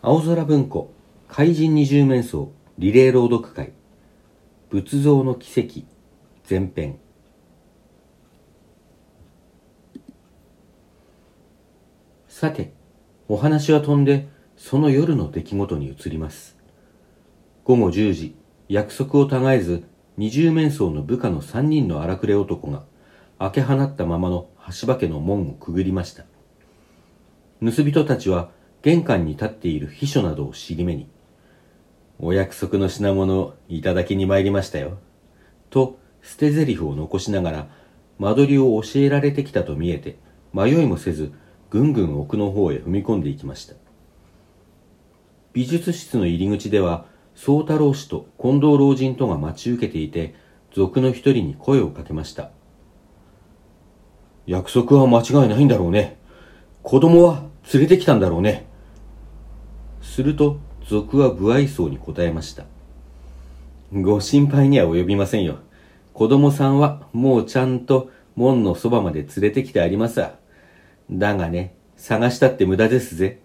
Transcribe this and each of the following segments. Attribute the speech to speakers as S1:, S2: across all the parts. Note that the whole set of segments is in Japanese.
S1: 青空文庫怪人二十面相リレー朗読会。仏像の奇跡前編。さてお話は飛んでその夜の出来事に移ります。午後10時約束をたがえず二十面相の部下の三人の荒くれ男が開け放ったままの橋場家の門をくぐりました。盗人たちは玄関に立っている秘書などを尻目に、お約束の品物をいただきに参りましたよ。と、捨て台詞を残しながら、間取りを教えられてきたと見えて、迷いもせず、ぐんぐん奥の方へ踏み込んでいきました。美術室の入り口では、宗太郎氏と近藤老人とが待ち受けていて、族の一人に声をかけました。約束は間違いないんだろうね。子供は連れてきたんだろうね。すると、賊は不愛想に答えました。ご心配には及びませんよ。子供さんはもうちゃんと門のそばまで連れてきてありますわ。だがね、探したって無駄ですぜ。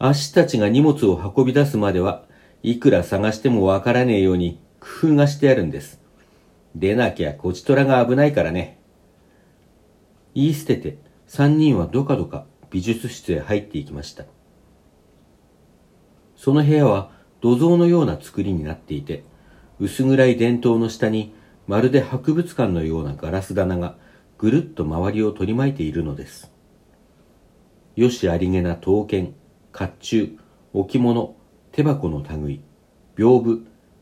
S1: 足たちが荷物を運び出すまでは、いくら探してもわからねえように工夫がしてあるんです。でなきゃこちとらが危ないからね。言い捨てて、三人はどかどか美術室へ入っていきました。その部屋は土蔵のような作りになっていて、薄暗い電灯の下にまるで博物館のようなガラス棚がぐるっと周りを取り巻いているのです。よしありげな刀剣、甲冑、置物、手箱の類、屏風、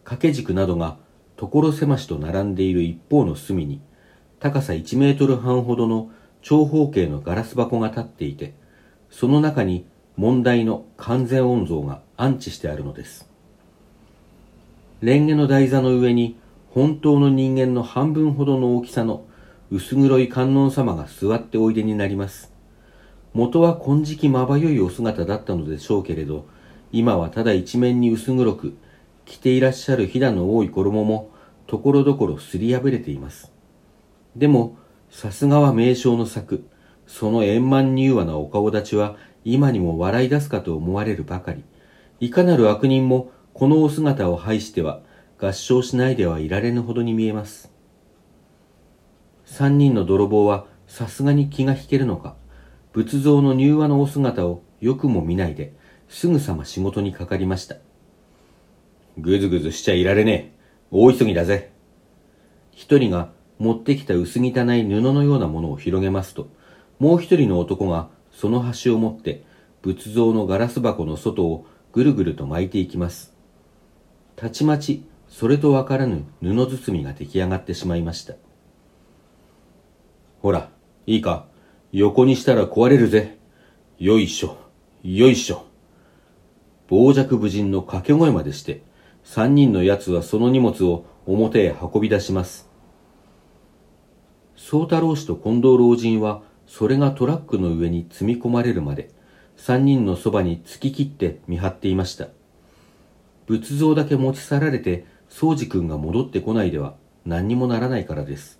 S1: 掛け軸などが所狭しと並んでいる一方の隅に、高さ1メートル半ほどの長方形のガラス箱が立っていて、その中に問題の完全音像が安置してあるのです。蓮華の台座の上に本当の人間の半分ほどの大きさの薄黒い観音様が座っておいでになります。元は金色まばゆいお姿だったのでしょうけれど、今はただ一面に薄黒く、着ていらっしゃるひだの多い衣も、ところどころすり破れています。でも、さすがは名称の作、その円満柔和なお顔立ちは、今にも笑い出すかと思われるばかり。いかなる悪人も、このお姿を拝しては、合唱しないではいられぬほどに見えます。三人の泥棒は、さすがに気が引けるのか、仏像の柔和のお姿をよくも見ないで、すぐさま仕事にかかりました。ぐずぐずしちゃいられねえ。大急ぎだぜ。一人が持ってきた薄汚い布のようなものを広げますと、もう一人の男がその端を持って仏像のガラス箱の外をぐるぐると巻いていきます。たちまちそれとわからぬ布包みが出来上がってしまいました。ほら、いいか、横にしたら壊れるぜ。よいしょ、よいしょ。傍若無人の掛け声までして、三人の奴はその荷物を表へ運び出します。宗太郎氏と近藤老人はそれがトラックの上に積み込まれるまで三人のそばに突き切って見張っていました仏像だけ持ち去られて宗司君が戻ってこないでは何にもならないからです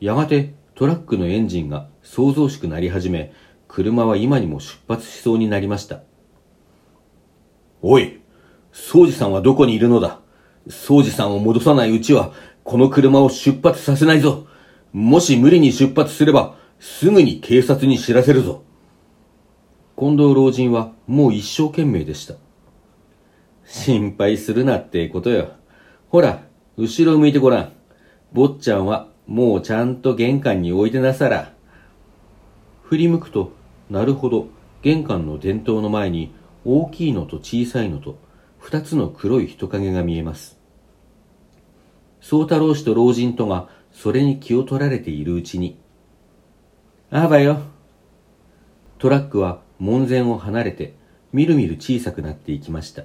S1: やがてトラックのエンジンが騒々しくなり始め車は今にも出発しそうになりましたおい宗司さんはどこにいるのだ？宗司さんを戻さないうちはこの車を出発させないぞ。もし無理に出発すれば、すぐに警察に知らせるぞ。近藤老人はもう一生懸命でした。心配するなってことよ。ほら、後ろ向いてごらん。坊ちゃんはもうちゃんと玄関に置いてなさら。振り向くと、なるほど、玄関の電灯の前に大きいのと小さいのと二つの黒い人影が見えます。宗太郎氏と老人とがそれに気を取られているうちに、あばよ。トラックは門前を離れて、みるみる小さくなっていきました。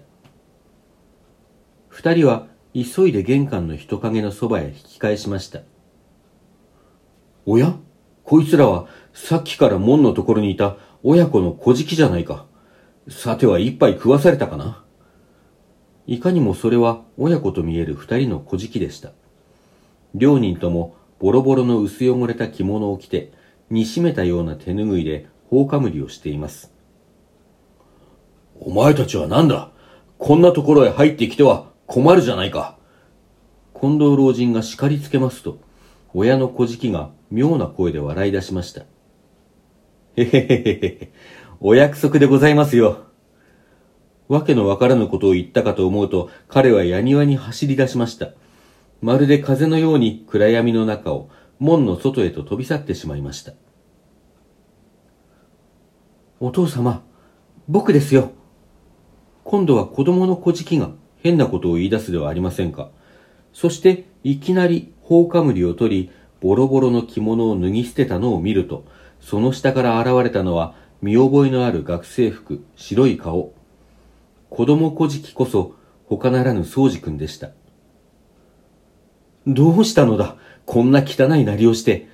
S1: 二人は急いで玄関の人影のそばへ引き返しました。おや？こいつらはさっきから門のところにいた親子の小じじゃないか。さては一杯食わされたかな？いかにもそれは親子と見える二人の小じでした。両人ともボロボロの薄汚れた着物を着て、煮しめたような手ぬぐいで頬かむりをしています。お前たちは何だ？こんなところへ入ってきては困るじゃないか。近藤老人が叱りつけますと、親の小じが妙な声で笑い出しました。へへへへへ、お約束でございますよ。わけのわからぬことを言ったかと思うと、彼は矢庭に走り出しました。まるで風のように暗闇の中を門の外へと飛び去ってしまいました。お父様、僕ですよ。今度は子供の小じが変なことを言い出すではありませんか。そしていきなり放火りを取り、ボロボロの着物を脱ぎ捨てたのを見ると、その下から現れたのは見覚えのある学生服、白い顔。子供小じこそ他ならぬ宗司君でした。どうしたのだ？こんな汚いなりをして。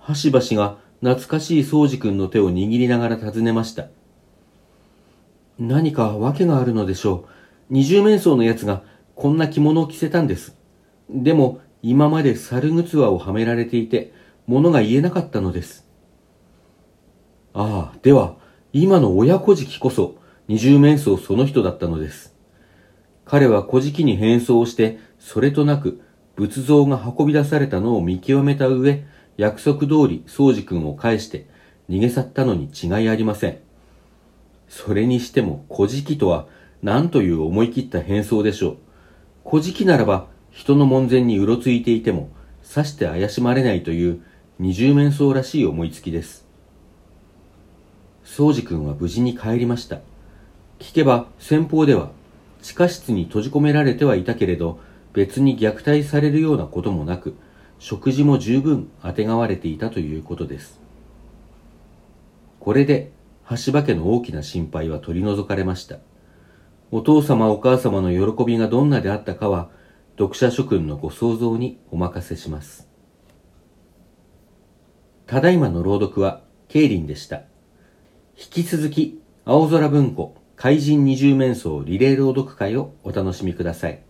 S1: はしばしが懐かしい宗司君の手を握りながら尋ねました。何か訳があるのでしょう。二重面相のやつがこんな着物を着せたんです。でも今まで猿ぐつわをはめられていて、物が言えなかったのです。ああ、では、今の親小敷こそ二重面相その人だったのです。彼は小敷に変装をして、それとなく仏像が運び出されたのを見極めた上、約束通り宗司君を返して逃げ去ったのに違いありません。それにしても小敷とは何という思い切った変装でしょう。小敷ならば人の門前にうろついていてもさして怪しまれないという二重面相らしい思いつきです。宗司君は無事に帰りました。聞けば先方では地下室に閉じ込められてはいたけれど別に虐待されるようなこともなく食事も十分あてがわれていたということです。これで橋場家の大きな心配は取り除かれました。お父様お母様の喜びがどんなであったかは読者諸君のご想像にお任せします。ただいまの朗読は、ケイリンでした。引き続き、青空文庫怪人二重面相リレー朗読会をお楽しみください。